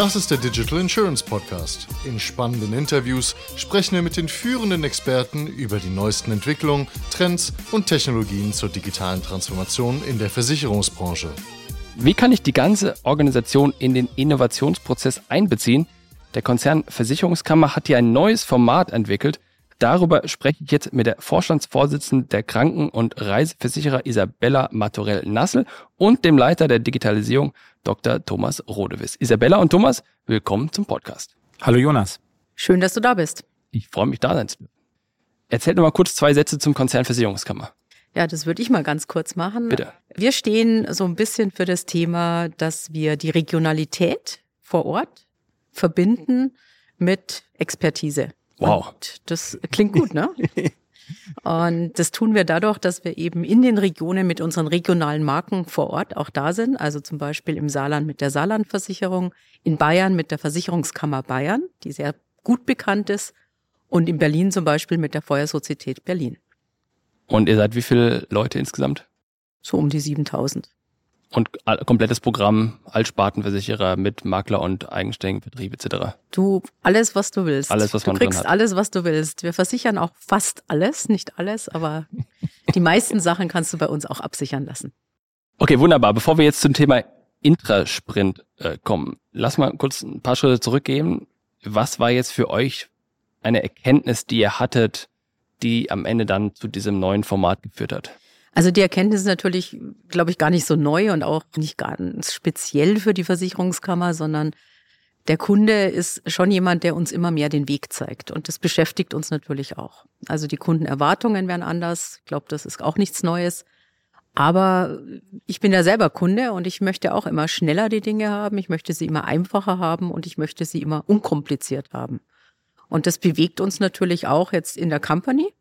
Das ist der Digital Insurance Podcast. In spannenden Interviews sprechen wir mit den führenden Experten über die neuesten Entwicklungen, Trends und Technologien zur digitalen Transformation in der Versicherungsbranche. Wie kann ich die ganze Organisation in den Innovationsprozess einbeziehen? Der Konzern Versicherungskammer hat hier ein neues Format entwickelt. Darüber spreche ich jetzt mit der Vorstandsvorsitzenden der Kranken- und Reiseversicherer Isabella Matorell-Nassel und dem Leiter der Digitalisierung Dr. Thomas Rodewiss. Isabella und Thomas, willkommen zum Podcast. Hallo Jonas. Schön, dass du da bist. Ich freue mich, da sein zu dürfen. Erzähl doch mal kurz zwei Sätze zum Konzern Versicherungskammer. Ja, das würde ich mal ganz kurz machen. Bitte. Wir stehen so ein bisschen für das Thema, dass wir die Regionalität vor Ort verbinden mit Expertise. Wow. Und das klingt gut, ne? Und das tun wir dadurch, dass wir eben in den Regionen mit unseren regionalen Marken vor Ort auch da sind. Also zum Beispiel im Saarland mit der Saarlandversicherung, in Bayern mit der Versicherungskammer Bayern, die sehr gut bekannt ist, und in Berlin zum Beispiel mit der Feuersozietät Berlin. Und ihr seid wie viele Leute insgesamt? So um die 7000. Und komplettes Programm, Altspartenversicherer mit Makler und eigenständigen Vertrieb etc. Du, alles, was du willst. Alles, was du man kriegst drin hat. alles, was du willst. Wir versichern auch fast alles, nicht alles, aber die meisten Sachen kannst du bei uns auch absichern lassen. Okay, wunderbar. Bevor wir jetzt zum Thema Intrasprint äh, kommen, lass mal kurz ein paar Schritte zurückgehen. Was war jetzt für euch eine Erkenntnis, die ihr hattet, die am Ende dann zu diesem neuen Format geführt hat? Also die Erkenntnis ist natürlich, glaube ich, gar nicht so neu und auch nicht ganz speziell für die Versicherungskammer, sondern der Kunde ist schon jemand, der uns immer mehr den Weg zeigt. Und das beschäftigt uns natürlich auch. Also die Kundenerwartungen werden anders. Ich glaube, das ist auch nichts Neues. Aber ich bin ja selber Kunde und ich möchte auch immer schneller die Dinge haben. Ich möchte sie immer einfacher haben und ich möchte sie immer unkompliziert haben. Und das bewegt uns natürlich auch jetzt in der Company.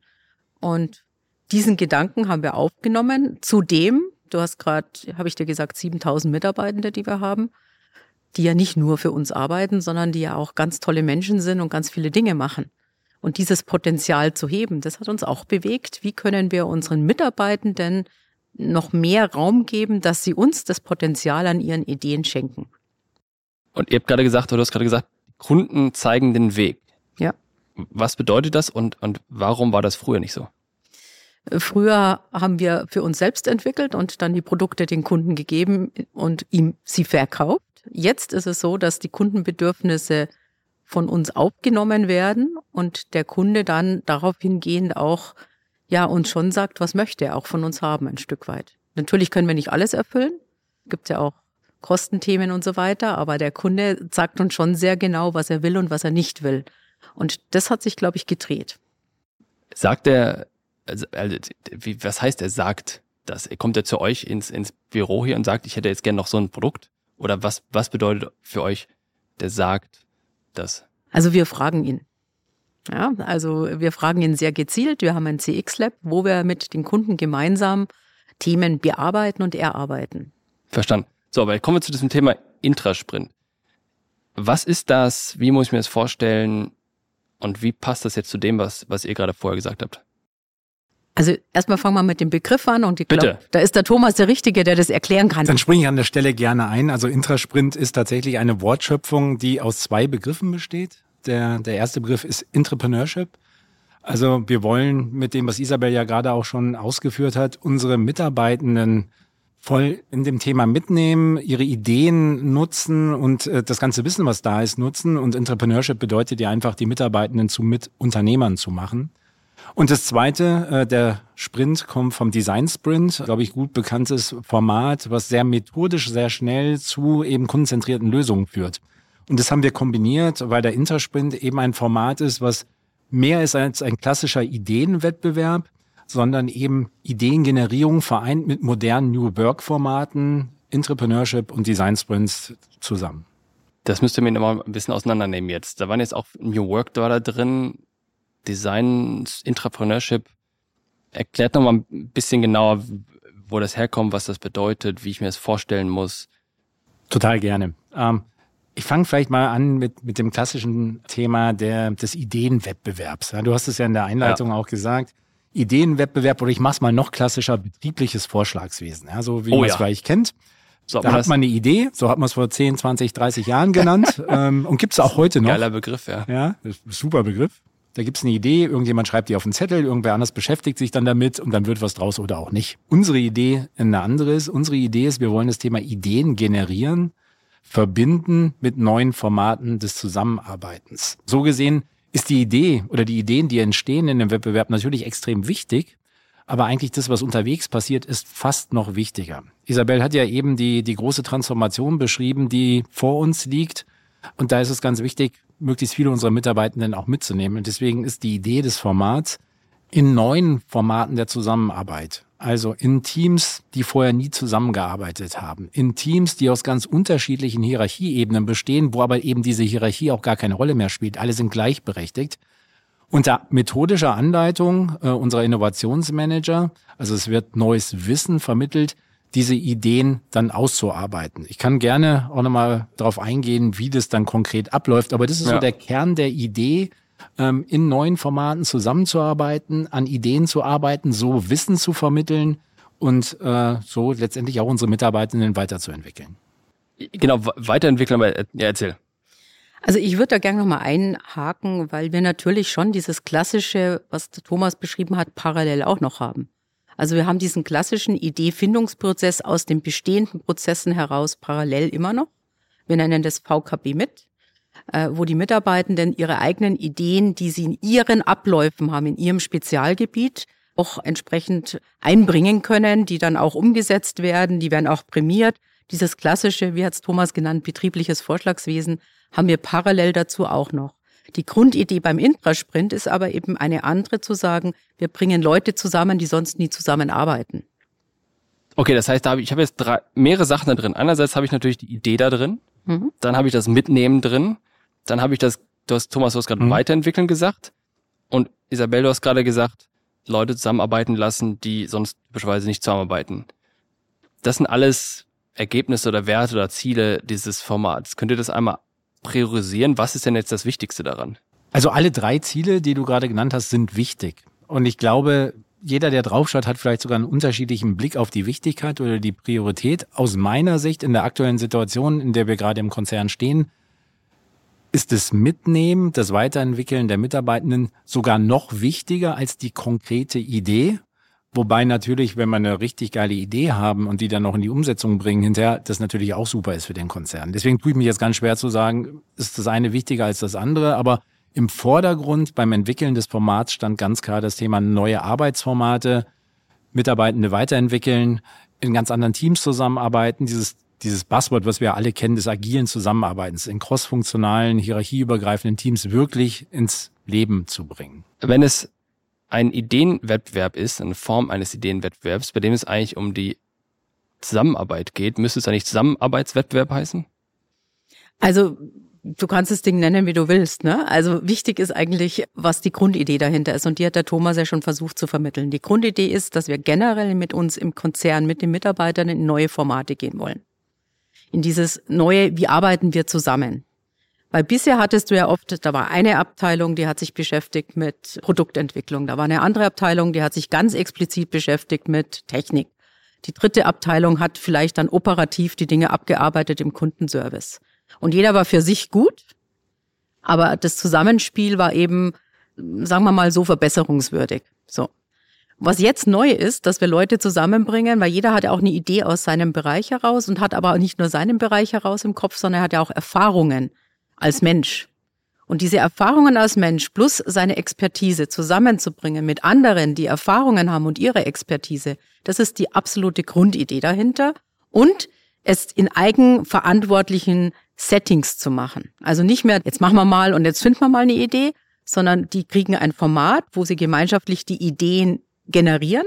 Und diesen Gedanken haben wir aufgenommen. Zudem, du hast gerade, habe ich dir gesagt, 7000 Mitarbeitende, die wir haben, die ja nicht nur für uns arbeiten, sondern die ja auch ganz tolle Menschen sind und ganz viele Dinge machen. Und dieses Potenzial zu heben, das hat uns auch bewegt. Wie können wir unseren Mitarbeitenden noch mehr Raum geben, dass sie uns das Potenzial an ihren Ideen schenken? Und ihr habt gerade gesagt, oder du hast gerade gesagt, Kunden zeigen den Weg. Ja. Was bedeutet das und, und warum war das früher nicht so? Früher haben wir für uns selbst entwickelt und dann die Produkte den Kunden gegeben und ihm sie verkauft. Jetzt ist es so, dass die Kundenbedürfnisse von uns aufgenommen werden und der Kunde dann darauf hingehend auch ja uns schon sagt, was möchte er auch von uns haben, ein Stück weit. Natürlich können wir nicht alles erfüllen. Gibt ja auch Kostenthemen und so weiter, aber der Kunde sagt uns schon sehr genau, was er will und was er nicht will. Und das hat sich, glaube ich, gedreht. Sagt er, also, also, wie, was heißt er sagt das? Kommt er zu euch ins, ins Büro hier und sagt, ich hätte jetzt gern noch so ein Produkt? Oder was, was bedeutet für euch, der sagt das? Also wir fragen ihn. Ja, also wir fragen ihn sehr gezielt. Wir haben ein CX-Lab, wo wir mit den Kunden gemeinsam Themen bearbeiten und erarbeiten. Verstanden. So, aber kommen wir zu diesem Thema Intrasprint. Was ist das? Wie muss ich mir das vorstellen? Und wie passt das jetzt zu dem, was, was ihr gerade vorher gesagt habt? Also erstmal fangen wir mit dem Begriff an und ich glaube, da ist der Thomas der Richtige, der das erklären kann. Dann springe ich an der Stelle gerne ein. Also Intrasprint ist tatsächlich eine Wortschöpfung, die aus zwei Begriffen besteht. Der, der erste Begriff ist Entrepreneurship. Also wir wollen mit dem, was Isabel ja gerade auch schon ausgeführt hat, unsere Mitarbeitenden voll in dem Thema mitnehmen, ihre Ideen nutzen und äh, das ganze Wissen, was da ist, nutzen. Und Entrepreneurship bedeutet ja einfach, die Mitarbeitenden zu Mitunternehmern zu machen. Und das zweite, äh, der Sprint kommt vom Design Sprint, glaube ich, gut bekanntes Format, was sehr methodisch, sehr schnell zu eben kundenzentrierten Lösungen führt. Und das haben wir kombiniert, weil der Intersprint eben ein Format ist, was mehr ist als ein klassischer Ideenwettbewerb, sondern eben Ideengenerierung vereint mit modernen New Work Formaten, Entrepreneurship und Design Sprints zusammen. Das müsst ihr mir nochmal ein bisschen auseinandernehmen jetzt. Da waren jetzt auch New Work da drin, Design, Intrapreneurship. Erklärt nochmal ein bisschen genauer, wo das herkommt, was das bedeutet, wie ich mir das vorstellen muss. Total gerne. Ähm, ich fange vielleicht mal an mit, mit dem klassischen Thema der, des Ideenwettbewerbs. Ja, du hast es ja in der Einleitung ja. auch gesagt. Ideenwettbewerb oder ich mache es mal noch klassischer, betriebliches Vorschlagswesen. Ja, so wie Oh man es ja. vielleicht kennt. So, da hat man eine Idee, so hat man es vor 10, 20, 30 Jahren genannt ähm, und gibt es auch heute noch. Geiler Begriff, ja. Ja, super Begriff. Da gibt es eine Idee, irgendjemand schreibt die auf einen Zettel, irgendwer anders beschäftigt sich dann damit und dann wird was draus oder auch nicht. Unsere Idee eine andere ist. Unsere Idee ist, wir wollen das Thema Ideen generieren, verbinden mit neuen Formaten des Zusammenarbeitens. So gesehen ist die Idee oder die Ideen, die entstehen in dem Wettbewerb natürlich extrem wichtig. Aber eigentlich das, was unterwegs passiert, ist fast noch wichtiger. Isabel hat ja eben die, die große Transformation beschrieben, die vor uns liegt. Und da ist es ganz wichtig, möglichst viele unserer Mitarbeitenden auch mitzunehmen. Und deswegen ist die Idee des Formats in neuen Formaten der Zusammenarbeit. Also in Teams, die vorher nie zusammengearbeitet haben. In Teams, die aus ganz unterschiedlichen Hierarchieebenen bestehen, wo aber eben diese Hierarchie auch gar keine Rolle mehr spielt. Alle sind gleichberechtigt. Unter methodischer Anleitung äh, unserer Innovationsmanager, also es wird neues Wissen vermittelt, diese Ideen dann auszuarbeiten. Ich kann gerne auch nochmal darauf eingehen, wie das dann konkret abläuft, aber das ist ja. so der Kern der Idee, ähm, in neuen Formaten zusammenzuarbeiten, an Ideen zu arbeiten, so Wissen zu vermitteln und äh, so letztendlich auch unsere Mitarbeitenden weiterzuentwickeln. Genau, weiterentwickeln, aber ja, erzähl. Also ich würde da gerne nochmal einhaken, weil wir natürlich schon dieses klassische, was Thomas beschrieben hat, parallel auch noch haben. Also wir haben diesen klassischen Ideefindungsprozess aus den bestehenden Prozessen heraus parallel immer noch. Wir nennen das VKB mit, äh, wo die Mitarbeitenden ihre eigenen Ideen, die sie in ihren Abläufen haben, in ihrem Spezialgebiet, auch entsprechend einbringen können, die dann auch umgesetzt werden, die werden auch prämiert. Dieses klassische, wie hat es Thomas genannt, betriebliches Vorschlagswesen haben wir parallel dazu auch noch. Die Grundidee beim Intrasprint ist aber eben eine andere zu sagen, wir bringen Leute zusammen, die sonst nie zusammenarbeiten. Okay, das heißt, da habe ich, ich habe jetzt drei, mehrere Sachen da drin. Einerseits habe ich natürlich die Idee da drin, mhm. dann habe ich das Mitnehmen drin, dann habe ich das, du hast, Thomas, du hast gerade mhm. weiterentwickeln gesagt und Isabel, du hast gerade gesagt, Leute zusammenarbeiten lassen, die sonst typischerweise nicht zusammenarbeiten. Das sind alles Ergebnisse oder Werte oder Ziele dieses Formats. Könnt ihr das einmal priorisieren? Was ist denn jetzt das Wichtigste daran? Also alle drei Ziele, die du gerade genannt hast, sind wichtig. Und ich glaube, jeder, der draufschaut, hat vielleicht sogar einen unterschiedlichen Blick auf die Wichtigkeit oder die Priorität. Aus meiner Sicht in der aktuellen Situation, in der wir gerade im Konzern stehen, ist das Mitnehmen, das Weiterentwickeln der Mitarbeitenden sogar noch wichtiger als die konkrete Idee. Wobei natürlich, wenn wir eine richtig geile Idee haben und die dann noch in die Umsetzung bringen hinterher, das natürlich auch super ist für den Konzern. Deswegen tue ich mich jetzt ganz schwer zu sagen, ist das eine wichtiger als das andere, aber im Vordergrund beim Entwickeln des Formats stand ganz klar das Thema neue Arbeitsformate, Mitarbeitende weiterentwickeln, in ganz anderen Teams zusammenarbeiten, dieses dieses Buzzword, was wir alle kennen, des agilen Zusammenarbeitens in crossfunktionalen, hierarchieübergreifenden Teams wirklich ins Leben zu bringen. Wenn es ein Ideenwettbewerb ist, eine Form eines Ideenwettbewerbs, bei dem es eigentlich um die Zusammenarbeit geht, müsste es eigentlich Zusammenarbeitswettbewerb heißen? Also du kannst das Ding nennen, wie du willst. Ne? Also wichtig ist eigentlich, was die Grundidee dahinter ist. Und die hat der Thomas ja schon versucht zu vermitteln. Die Grundidee ist, dass wir generell mit uns im Konzern, mit den Mitarbeitern in neue Formate gehen wollen. In dieses neue, wie arbeiten wir zusammen? Weil bisher hattest du ja oft, da war eine Abteilung, die hat sich beschäftigt mit Produktentwicklung. Da war eine andere Abteilung, die hat sich ganz explizit beschäftigt mit Technik. Die dritte Abteilung hat vielleicht dann operativ die Dinge abgearbeitet im Kundenservice. Und jeder war für sich gut, aber das Zusammenspiel war eben, sagen wir mal, so verbesserungswürdig. So. Was jetzt neu ist, dass wir Leute zusammenbringen, weil jeder hat ja auch eine Idee aus seinem Bereich heraus und hat aber nicht nur seinen Bereich heraus im Kopf, sondern er hat ja auch Erfahrungen als Mensch. Und diese Erfahrungen als Mensch plus seine Expertise zusammenzubringen mit anderen, die Erfahrungen haben und ihre Expertise, das ist die absolute Grundidee dahinter. Und es in eigenverantwortlichen Settings zu machen. Also nicht mehr, jetzt machen wir mal und jetzt finden wir mal eine Idee, sondern die kriegen ein Format, wo sie gemeinschaftlich die Ideen generieren,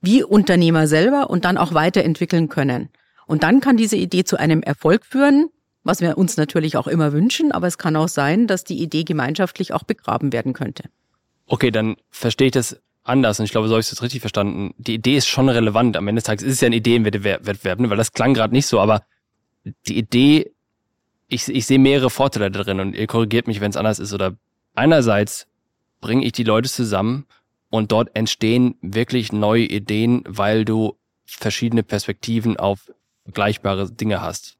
wie Unternehmer selber und dann auch weiterentwickeln können. Und dann kann diese Idee zu einem Erfolg führen, was wir uns natürlich auch immer wünschen, aber es kann auch sein, dass die Idee gemeinschaftlich auch begraben werden könnte. Okay, dann verstehe ich das anders und ich glaube, so habe ich es richtig verstanden. Die Idee ist schon relevant. Am Ende des Tages ist es ja ein Ideenwettbewerb, ne? weil das klang gerade nicht so, aber die Idee, ich, ich sehe mehrere Vorteile darin und ihr korrigiert mich, wenn es anders ist. Oder einerseits bringe ich die Leute zusammen und dort entstehen wirklich neue Ideen, weil du verschiedene Perspektiven auf vergleichbare Dinge hast.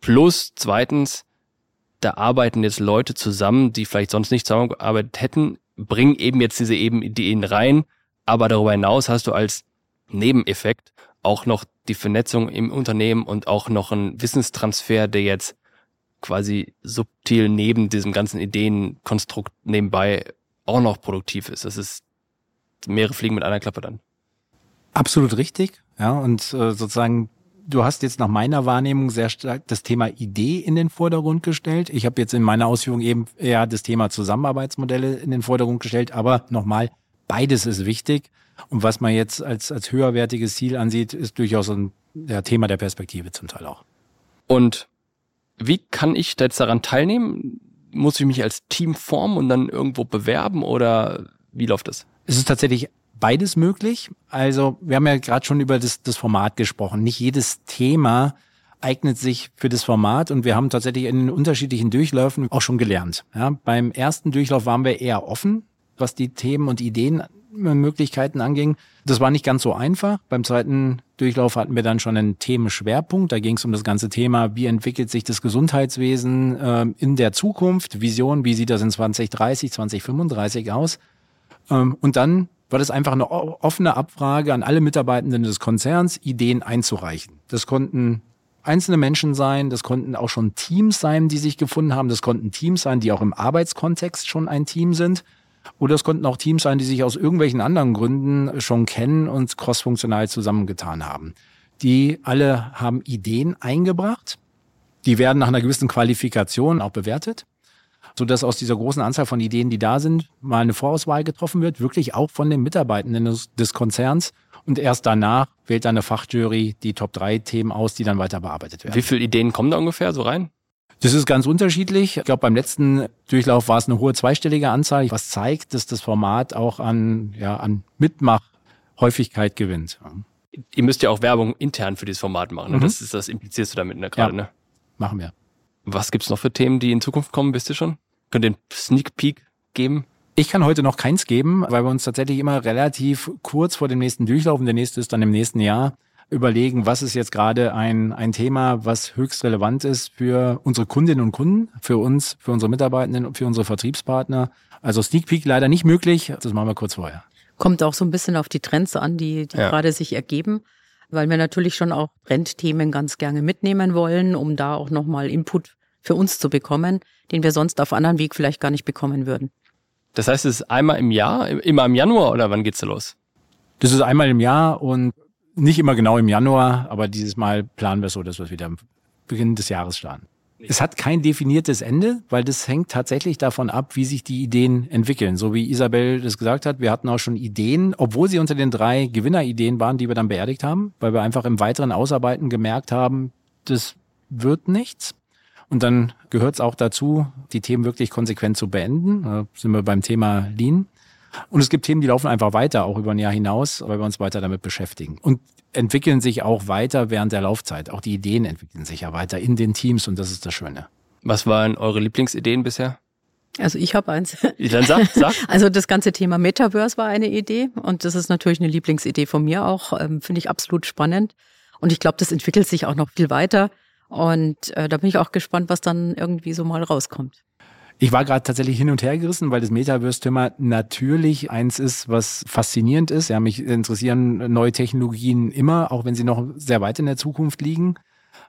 Plus zweitens, da arbeiten jetzt Leute zusammen, die vielleicht sonst nicht zusammengearbeitet hätten, bringen eben jetzt diese eben Ideen rein, aber darüber hinaus hast du als Nebeneffekt auch noch die Vernetzung im Unternehmen und auch noch einen Wissenstransfer, der jetzt quasi subtil neben diesem ganzen Ideenkonstrukt nebenbei auch noch produktiv ist. Das ist mehrere Fliegen mit einer Klappe dann. Absolut richtig. Ja, und äh, sozusagen, du hast jetzt nach meiner Wahrnehmung sehr stark das Thema Idee in den Vordergrund gestellt. Ich habe jetzt in meiner Ausführung eben eher das Thema Zusammenarbeitsmodelle in den Vordergrund gestellt, aber nochmal, beides ist wichtig. Und was man jetzt als, als höherwertiges Ziel ansieht, ist durchaus ein ja, Thema der Perspektive zum Teil auch. Und wie kann ich jetzt daran teilnehmen? Muss ich mich als Team formen und dann irgendwo bewerben oder wie läuft das? Es ist tatsächlich beides möglich. Also wir haben ja gerade schon über das, das Format gesprochen. Nicht jedes Thema eignet sich für das Format und wir haben tatsächlich in den unterschiedlichen Durchläufen auch schon gelernt. Ja, beim ersten Durchlauf waren wir eher offen, was die Themen und Ideen Möglichkeiten anging. Das war nicht ganz so einfach. Beim zweiten Durchlauf hatten wir dann schon einen Themenschwerpunkt. Da ging es um das ganze Thema, wie entwickelt sich das Gesundheitswesen äh, in der Zukunft, Vision, wie sieht das in 2030, 2035 aus. Ähm, und dann war das einfach eine offene Abfrage an alle Mitarbeitenden des Konzerns, Ideen einzureichen. Das konnten einzelne Menschen sein, das konnten auch schon Teams sein, die sich gefunden haben, das konnten Teams sein, die auch im Arbeitskontext schon ein Team sind. Oder es konnten auch Teams sein, die sich aus irgendwelchen anderen Gründen schon kennen und crossfunktional zusammengetan haben. Die alle haben Ideen eingebracht. Die werden nach einer gewissen Qualifikation auch bewertet, sodass aus dieser großen Anzahl von Ideen, die da sind, mal eine Vorauswahl getroffen wird, wirklich auch von den Mitarbeitenden des, Konzerns. Und erst danach wählt dann eine Fachjury die Top 3 Themen aus, die dann weiter bearbeitet werden. Wie viele Ideen kommen da ungefähr so rein? Das ist ganz unterschiedlich. Ich glaube, beim letzten Durchlauf war es eine hohe zweistellige Anzahl, was zeigt, dass das Format auch an, ja, an Mitmachhäufigkeit gewinnt. Ihr müsst ja auch Werbung intern für dieses Format machen. Ne? Mhm. Das ist das implizierst du damit ne, gerade, ja, ne? Machen wir. Was gibt's noch für Themen, die in Zukunft kommen, wisst ihr schon? Könnt ihr einen Sneak Peek geben? Ich kann heute noch keins geben, weil wir uns tatsächlich immer relativ kurz vor dem nächsten Durchlauf, und der nächste ist dann im nächsten Jahr, überlegen, was ist jetzt gerade ein, ein Thema, was höchst relevant ist für unsere Kundinnen und Kunden, für uns, für unsere Mitarbeitenden und für unsere Vertriebspartner. Also Sneak Peek leider nicht möglich. Das machen wir kurz vorher. Kommt auch so ein bisschen auf die Trends an, die, die ja. gerade sich ergeben, weil wir natürlich schon auch Trendthemen ganz gerne mitnehmen wollen, um da auch nochmal Input für uns zu bekommen, den wir sonst auf anderen Weg vielleicht gar nicht bekommen würden. Das heißt, es ist einmal im Jahr, immer im Januar oder wann geht's da los? Das ist einmal im Jahr und nicht immer genau im Januar, aber dieses Mal planen wir so, dass wir wieder am Beginn des Jahres starten. Es hat kein definiertes Ende, weil das hängt tatsächlich davon ab, wie sich die Ideen entwickeln. So wie Isabel das gesagt hat, wir hatten auch schon Ideen, obwohl sie unter den drei Gewinnerideen waren, die wir dann beerdigt haben, weil wir einfach im weiteren Ausarbeiten gemerkt haben, das wird nichts. Und dann gehört es auch dazu, die Themen wirklich konsequent zu beenden. Da sind wir beim Thema Lean. Und es gibt Themen, die laufen einfach weiter, auch über ein Jahr hinaus, weil wir uns weiter damit beschäftigen. Und entwickeln sich auch weiter während der Laufzeit. Auch die Ideen entwickeln sich ja weiter in den Teams und das ist das Schöne. Was waren eure Lieblingsideen bisher? Also ich habe eins. Dann sag, sag. Also das ganze Thema Metaverse war eine Idee und das ist natürlich eine Lieblingsidee von mir auch. Ähm, Finde ich absolut spannend. Und ich glaube, das entwickelt sich auch noch viel weiter. Und äh, da bin ich auch gespannt, was dann irgendwie so mal rauskommt. Ich war gerade tatsächlich hin und her gerissen, weil das Metaverse-Thema natürlich eins ist, was faszinierend ist. Ja, mich interessieren neue Technologien immer, auch wenn sie noch sehr weit in der Zukunft liegen.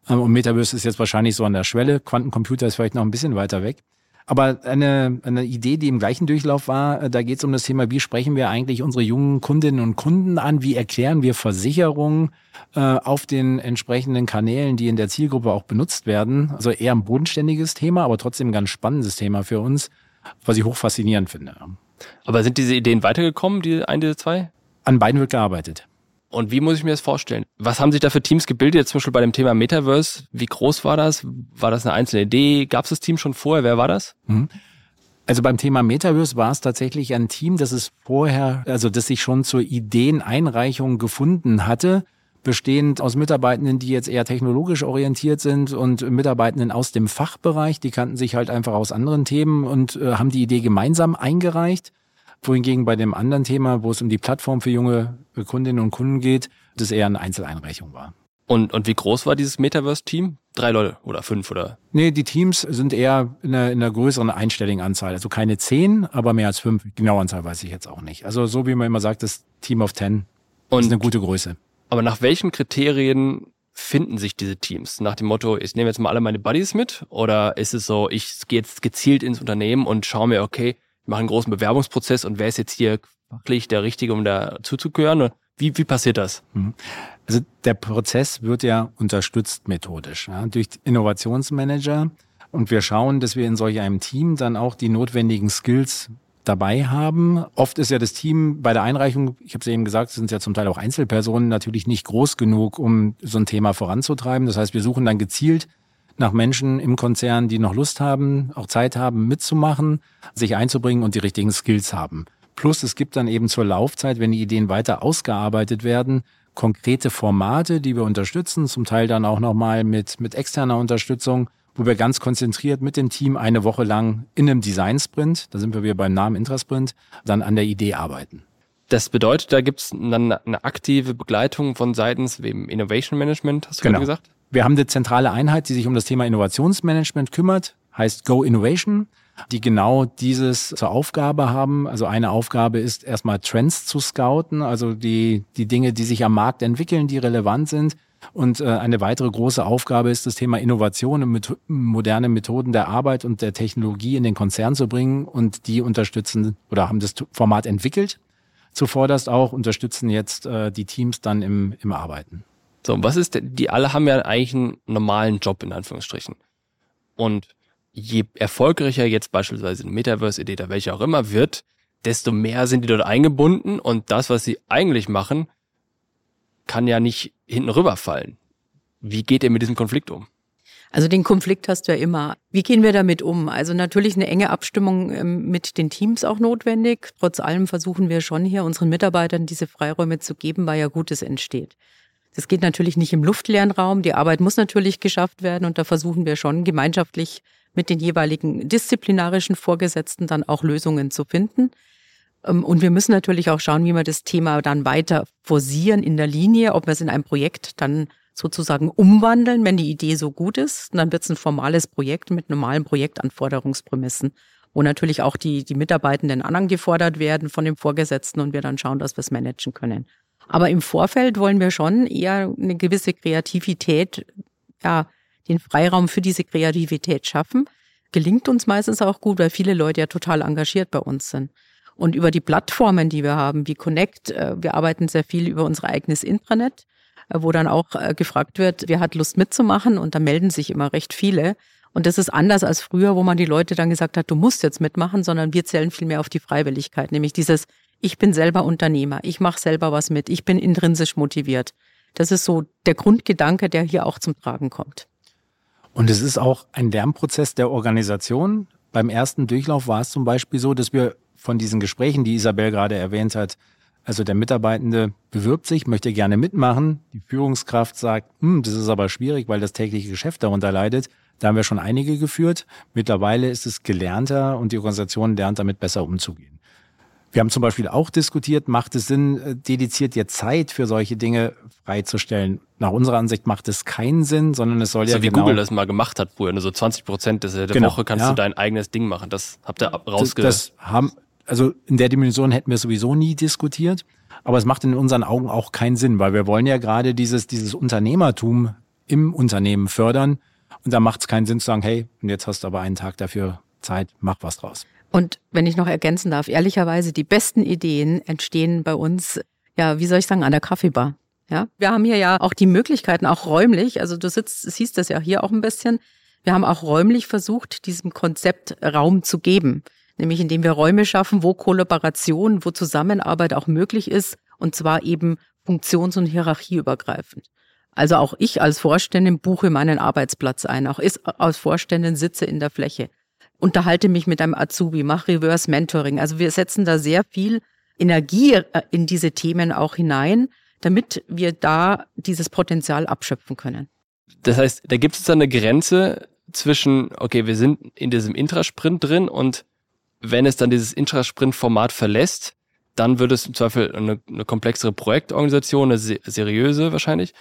Ähm, und Metaverse ist jetzt wahrscheinlich so an der Schwelle. Quantencomputer ist vielleicht noch ein bisschen weiter weg. Aber eine, eine Idee, die im gleichen Durchlauf war, äh, da geht es um das Thema, wie sprechen wir eigentlich unsere jungen Kundinnen und Kunden an? Wie erklären wir Versicherungen äh, auf den entsprechenden Kanälen, die in der Zielgruppe auch benutzt werden? Also eher ein bodenständiges Thema, aber trotzdem ein ganz spannendes Thema für uns, was ich hoch faszinierend finde. Aber sind diese Ideen weitergekommen, die ein, diese zwei? An beiden wird gearbeitet. Und wie muss ich mir das vorstellen? Was haben sich da für Teams gebildet, jetzt zum Beispiel bei dem Thema Metaverse? Wie groß war das? War das eine einzelne Idee? Gab es das Team schon vorher? Wer war das? Mhm. Also beim Thema Metaverse war es tatsächlich ein Team, das es vorher, also das sich schon zur Ideeneinreichung gefunden hatte, bestehend aus Mitarbeitenden, die jetzt eher technologisch orientiert sind und Mitarbeitenden aus dem Fachbereich, die kannten sich halt einfach aus anderen Themen und äh, haben die Idee gemeinsam eingereicht wohingegen bei dem anderen Thema, wo es um die Plattform für junge Kundinnen und Kunden geht, das eher eine Einzeleinreichung war. Und, und wie groß war dieses Metaverse-Team? Drei Leute oder fünf oder? Nee, die Teams sind eher in einer, in einer größeren einstelligen Anzahl. Also keine zehn, aber mehr als fünf. Genaue Anzahl weiß ich jetzt auch nicht. Also so wie man immer sagt, das Team of Ten und, ist eine gute Größe. Aber nach welchen Kriterien finden sich diese Teams? Nach dem Motto, ich nehme jetzt mal alle meine Buddies mit? Oder ist es so, ich gehe jetzt gezielt ins Unternehmen und schaue mir, okay, ich mache einen großen Bewerbungsprozess und wer ist jetzt hier fachlich der Richtige, um da zuzugehören? Wie, wie passiert das? Mhm. Also der Prozess wird ja unterstützt methodisch ja, durch Innovationsmanager. Und wir schauen, dass wir in solch einem Team dann auch die notwendigen Skills dabei haben. Oft ist ja das Team bei der Einreichung, ich habe es eben gesagt, sind ja zum Teil auch Einzelpersonen, natürlich nicht groß genug, um so ein Thema voranzutreiben. Das heißt, wir suchen dann gezielt nach Menschen im Konzern, die noch Lust haben, auch Zeit haben, mitzumachen, sich einzubringen und die richtigen Skills haben. Plus es gibt dann eben zur Laufzeit, wenn die Ideen weiter ausgearbeitet werden, konkrete Formate, die wir unterstützen, zum Teil dann auch nochmal mit, mit externer Unterstützung, wo wir ganz konzentriert mit dem Team eine Woche lang in einem Design-Sprint, da sind wir wieder beim Namen Intrasprint, dann an der Idee arbeiten. Das bedeutet, da gibt es dann eine aktive Begleitung von seitens wem Innovation Management, hast du genau. gesagt? Wir haben eine zentrale Einheit, die sich um das Thema Innovationsmanagement kümmert, heißt Go Innovation die genau dieses zur Aufgabe haben. Also eine Aufgabe ist erstmal Trends zu scouten, also die, die Dinge, die sich am Markt entwickeln, die relevant sind. Und äh, eine weitere große Aufgabe ist das Thema Innovation und mit, moderne Methoden der Arbeit und der Technologie in den Konzern zu bringen. Und die unterstützen oder haben das Format entwickelt. Zuvorderst auch unterstützen jetzt äh, die Teams dann im, im Arbeiten. So, was ist, die alle haben ja eigentlich einen normalen Job in Anführungsstrichen. Und je erfolgreicher jetzt beispielsweise ein Metaverse-Idee oder welche auch immer wird, desto mehr sind die dort eingebunden und das, was sie eigentlich machen, kann ja nicht hinten rüberfallen. Wie geht ihr mit diesem Konflikt um? Also den Konflikt hast du ja immer. Wie gehen wir damit um? Also natürlich eine enge Abstimmung ähm, mit den Teams auch notwendig. Trotz allem versuchen wir schon hier unseren Mitarbeitern diese Freiräume zu geben, weil ja Gutes entsteht. Das geht natürlich nicht im luftleeren Raum. Die Arbeit muss natürlich geschafft werden und da versuchen wir schon gemeinschaftlich mit den jeweiligen disziplinarischen Vorgesetzten dann auch Lösungen zu finden. Ähm, und wir müssen natürlich auch schauen, wie wir das Thema dann weiter forcieren in der Linie, ob wir es in ein Projekt dann sozusagen umwandeln, wenn die Idee so gut ist. Und dann wird es ein formales Projekt mit normalen Projektanforderungsprämissen, wo natürlich auch die, die Mitarbeitenden angefordert werden von dem Vorgesetzten und wir dann schauen, dass wir es managen können. Aber im Vorfeld wollen wir schon eher eine gewisse Kreativität ja, den Freiraum für diese Kreativität schaffen. Gelingt uns meistens auch gut, weil viele Leute ja total engagiert bei uns sind. Und über die Plattformen, die wir haben, wie Connect, äh, wir arbeiten sehr viel über unser eigenes Intranet, äh, wo dann auch äh, gefragt wird, wer hat Lust mitzumachen und da melden sich immer recht viele. Und das ist anders als früher, wo man die Leute dann gesagt hat, du musst jetzt mitmachen, sondern wir zählen viel mehr auf die Freiwilligkeit, nämlich dieses, ich bin selber Unternehmer, ich mache selber was mit, ich bin intrinsisch motiviert. Das ist so der Grundgedanke, der hier auch zum Tragen kommt. Und es ist auch ein Lernprozess der Organisation. Beim ersten Durchlauf war es zum Beispiel so, dass wir von diesen Gesprächen, die Isabel gerade erwähnt hat, also der Mitarbeitende bewirbt sich, möchte gerne mitmachen. Die Führungskraft sagt, hm, das ist aber schwierig, weil das tägliche Geschäft darunter leidet. Da haben wir schon einige geführt. Mittlerweile ist es gelernter und die Organisation lernt damit besser umzugehen. Wir haben zum Beispiel auch diskutiert, macht es Sinn, äh, dediziert ihr Zeit für solche Dinge freizustellen? Nach unserer Ansicht macht es keinen Sinn, sondern es soll also ja wie genau Google das mal gemacht hat früher, so 20 Prozent der genau, Woche kannst ja. du dein eigenes Ding machen. Das habt ihr rausge... Das, das haben, also in der Dimension hätten wir sowieso nie diskutiert. Aber es macht in unseren Augen auch keinen Sinn, weil wir wollen ja gerade dieses, dieses Unternehmertum im Unternehmen fördern. Und da macht es keinen Sinn zu sagen, hey, und jetzt hast du aber einen Tag dafür Zeit, mach was draus. Und wenn ich noch ergänzen darf, ehrlicherweise, die besten Ideen entstehen bei uns, ja, wie soll ich sagen, an der Kaffeebar. Ja, wir haben hier ja auch die Möglichkeiten, auch räumlich, also du sitzt, siehst das ja hier auch ein bisschen. Wir haben auch räumlich versucht, diesem Konzept Raum zu geben. Nämlich indem wir Räume schaffen, wo Kollaboration, wo Zusammenarbeit auch möglich ist. Und zwar eben funktions- und hierarchieübergreifend. Also auch ich als Vorständin buche meinen Arbeitsplatz ein. Auch ich als Vorständin sitze in der Fläche unterhalte mich mit einem Azubi, mache Reverse Mentoring. Also wir setzen da sehr viel Energie äh, in diese Themen auch hinein, damit wir da dieses Potenzial abschöpfen können. Das heißt, da gibt es dann eine Grenze zwischen, okay, wir sind in diesem Intrasprint drin und wenn es dann dieses Intrasprint-Format verlässt, dann wird es im Zweifel eine, eine komplexere Projektorganisation, eine seriöse wahrscheinlich.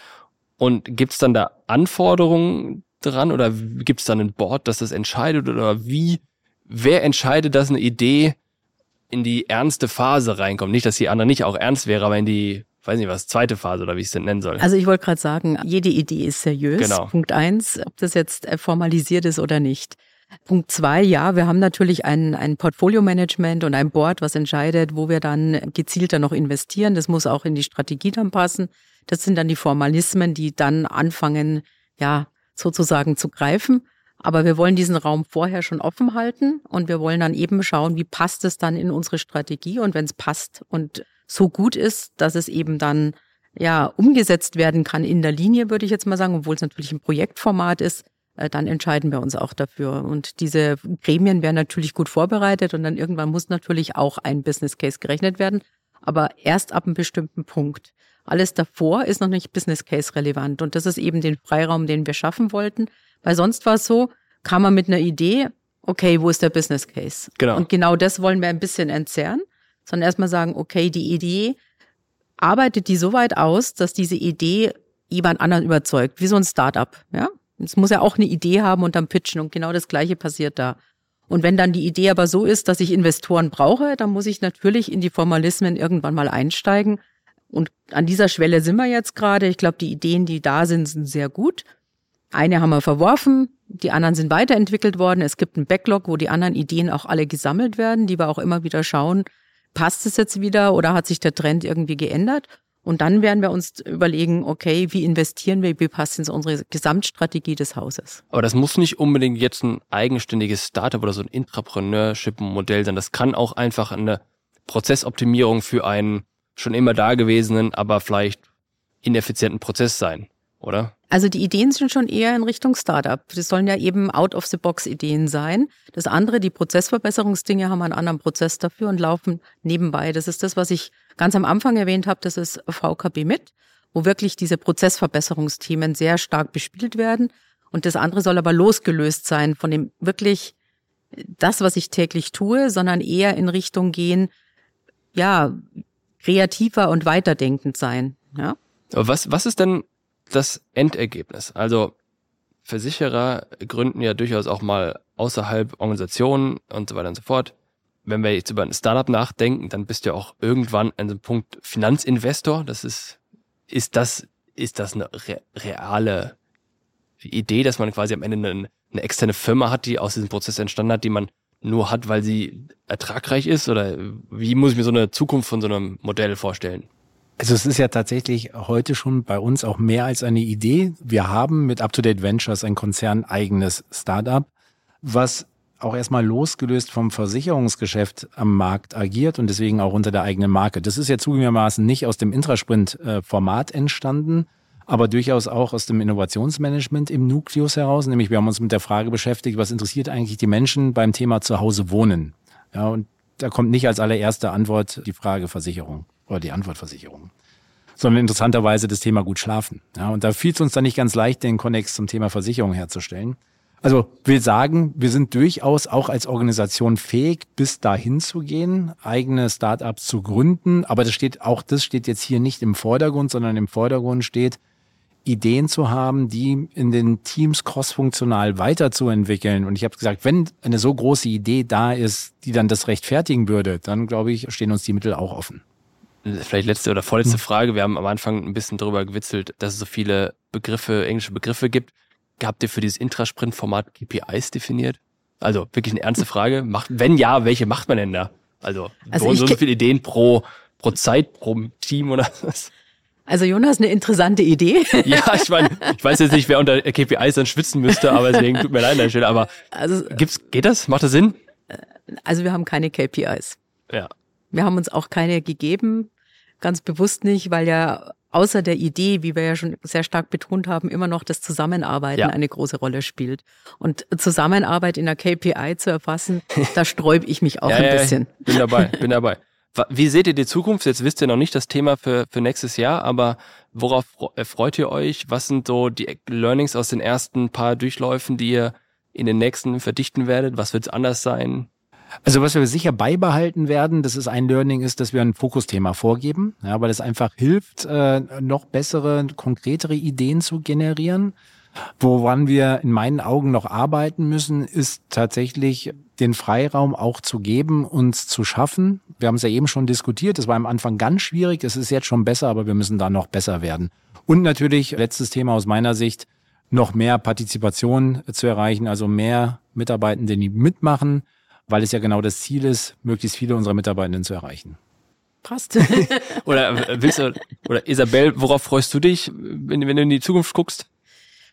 Und gibt's dann da Anforderungen dran oder gibt's dann ein Board, das das entscheidet oder wie, wer entscheidet, dass eine Idee in die ernste Phase reinkommt? Nicht, dass die andere nicht auch ernst wäre, aber in die weiß nicht was, zweite Phase oder wie ich es denn nennen soll. Also ich wollte gerade sagen, jede Idee ist seriös. Genau. Punkt eins, ob das jetzt äh, formalisiert ist oder nicht. Punkt zwei, ja, wir haben natürlich ein, ein Portfolio-Management und ein Board, was entscheidet, wo wir dann gezielter noch investieren. Das muss auch in die Strategie dann passen. Das sind dann die Formalismen, die dann anfangen, ja, sozusagen zu greifen. Aber wir wollen diesen Raum vorher schon offen halten und wir wollen dann eben schauen, wie passt es dann in unsere Strategie und wenn es passt und so gut ist, dass es eben dann ja umgesetzt werden kann in der Linie, würde ich jetzt mal sagen, obwohl es natürlich ein Projektformat ist, äh, dann entscheiden wir uns auch dafür. Und diese Gremien werden natürlich gut vorbereitet und dann irgendwann muss natürlich auch ein Business Case gerechnet werden, aber erst ab einem bestimmten Punkt. Alles davor ist noch nicht Business Case relevant und das ist eben den Freiraum, den wir schaffen wollten, weil sonst war es so, kam man mit einer Idee, okay, wo ist der Business Case? Genau. Und genau das wollen wir ein bisschen entzerren sondern erstmal sagen, okay, die Idee arbeitet die so weit aus, dass diese Idee jemand anderen überzeugt, wie so ein Startup, ja? Es muss ja auch eine Idee haben und dann pitchen und genau das Gleiche passiert da. Und wenn dann die Idee aber so ist, dass ich Investoren brauche, dann muss ich natürlich in die Formalismen irgendwann mal einsteigen. Und an dieser Schwelle sind wir jetzt gerade. Ich glaube, die Ideen, die da sind, sind sehr gut. Eine haben wir verworfen, die anderen sind weiterentwickelt worden. Es gibt einen Backlog, wo die anderen Ideen auch alle gesammelt werden, die wir auch immer wieder schauen, passt es jetzt wieder oder hat sich der Trend irgendwie geändert? Und dann werden wir uns überlegen, okay, wie investieren wir, wie passt in unsere Gesamtstrategie des Hauses. Aber das muss nicht unbedingt jetzt ein eigenständiges Startup oder so ein Intrapreneurship-Modell sein. Das kann auch einfach eine Prozessoptimierung für einen schon immer dagewesenen, aber vielleicht ineffizienten Prozess sein, oder? Also die Ideen sind schon eher in Richtung Startup. Das sollen ja eben Out-of-the-Box-Ideen sein. Das andere, die Prozessverbesserungsdinge, haben einen anderen Prozess dafür und laufen nebenbei. Das ist das, was ich ganz am Anfang erwähnt habe. Das ist VKB mit, wo wirklich diese Prozessverbesserungsthemen sehr stark bespielt werden. Und das andere soll aber losgelöst sein von dem wirklich das, was ich täglich tue, sondern eher in Richtung gehen, ja, kreativer und weiterdenkend sein. Ja. Aber was, was ist denn das Endergebnis. Also Versicherer gründen ja durchaus auch mal außerhalb Organisationen und so weiter und so fort. Wenn wir jetzt über ein Startup nachdenken, dann bist du ja auch irgendwann an dem Punkt Finanzinvestor. Das ist, ist das, ist das eine re reale Idee, dass man quasi am Ende eine, eine externe Firma hat, die aus diesem Prozess entstanden hat, die man nur hat, weil sie ertragreich ist? Oder wie muss ich mir so eine Zukunft von so einem Modell vorstellen? Also es ist ja tatsächlich heute schon bei uns auch mehr als eine Idee. Wir haben mit UpToDate Ventures ein konzerneigenes Startup, was auch erstmal losgelöst vom Versicherungsgeschäft am Markt agiert und deswegen auch unter der eigenen Marke. Das ist ja zugegebenermaßen nicht aus dem Intrasprint-Format entstanden, aber durchaus auch aus dem Innovationsmanagement im Nukleus heraus. Nämlich wir haben uns mit der Frage beschäftigt, was interessiert eigentlich die Menschen beim Thema Zuhause wohnen? Ja, und da kommt nicht als allererste Antwort die Frage Versicherung oder die Antwortversicherung, sondern interessanterweise das Thema gut schlafen. Ja, und da fiel es uns dann nicht ganz leicht, den Konnex zum Thema Versicherung herzustellen. Also will sagen, wir sind durchaus auch als Organisation fähig, bis dahin zu gehen, eigene Startups zu gründen. Aber das steht auch das steht jetzt hier nicht im Vordergrund, sondern im Vordergrund steht, Ideen zu haben, die in den Teams crossfunktional weiterzuentwickeln. Und ich habe gesagt, wenn eine so große Idee da ist, die dann das rechtfertigen würde, dann glaube ich, stehen uns die Mittel auch offen vielleicht letzte oder vorletzte. Frage. Wir haben am Anfang ein bisschen darüber gewitzelt, dass es so viele Begriffe, englische Begriffe gibt. Habt ihr für dieses Intrasprint-Format KPIs definiert? Also wirklich eine ernste Frage. Macht, wenn ja, welche macht man denn da? Also, also so, so viele Ideen pro, pro Zeit, pro Team oder was? Also Jonas, eine interessante Idee. ja, ich meine, ich weiß jetzt nicht, wer unter KPIs dann schwitzen müsste, aber deswegen tut mir leid an der Stelle. Aber also, gibt's, geht das? Macht das Sinn? Also wir haben keine KPIs. Ja. Wir haben uns auch keine gegeben ganz bewusst nicht, weil ja außer der Idee, wie wir ja schon sehr stark betont haben, immer noch das Zusammenarbeiten ja. eine große Rolle spielt. Und Zusammenarbeit in der KPI zu erfassen, da sträube ich mich auch ja, ein ja, bisschen. Bin dabei, bin dabei. Wie seht ihr die Zukunft? Jetzt wisst ihr noch nicht das Thema für, für nächstes Jahr, aber worauf freut ihr euch? Was sind so die Learnings aus den ersten paar Durchläufen, die ihr in den nächsten verdichten werdet? Was wird anders sein? Also was wir sicher beibehalten werden, das ist ein Learning, ist, dass wir ein Fokusthema vorgeben, ja, weil es einfach hilft, äh, noch bessere, konkretere Ideen zu generieren. Woran wir in meinen Augen noch arbeiten müssen, ist tatsächlich den Freiraum auch zu geben, uns zu schaffen. Wir haben es ja eben schon diskutiert, es war am Anfang ganz schwierig, es ist jetzt schon besser, aber wir müssen da noch besser werden. Und natürlich, letztes Thema aus meiner Sicht, noch mehr Partizipation zu erreichen, also mehr Mitarbeitende, die mitmachen, weil es ja genau das Ziel ist, möglichst viele unserer Mitarbeitenden zu erreichen. Passt. oder willst du, oder Isabel, worauf freust du dich, wenn, wenn du in die Zukunft guckst?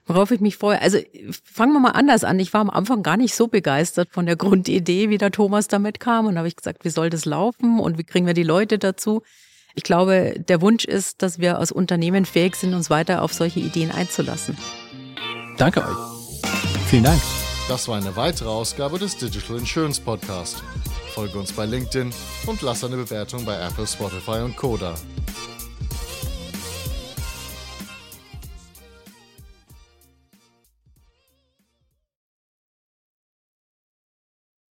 Worauf ich mich freue, also fangen wir mal anders an. Ich war am Anfang gar nicht so begeistert von der Grundidee, wie der Thomas damit kam. Und habe ich gesagt, wie soll das laufen und wie kriegen wir die Leute dazu? Ich glaube, der Wunsch ist, dass wir als Unternehmen fähig sind, uns weiter auf solche Ideen einzulassen. Danke euch. Vielen Dank. Das war eine weitere Ausgabe des Digital Insurance Podcast. Folge uns bei LinkedIn und lass eine Bewertung bei Apple, Spotify und Koda.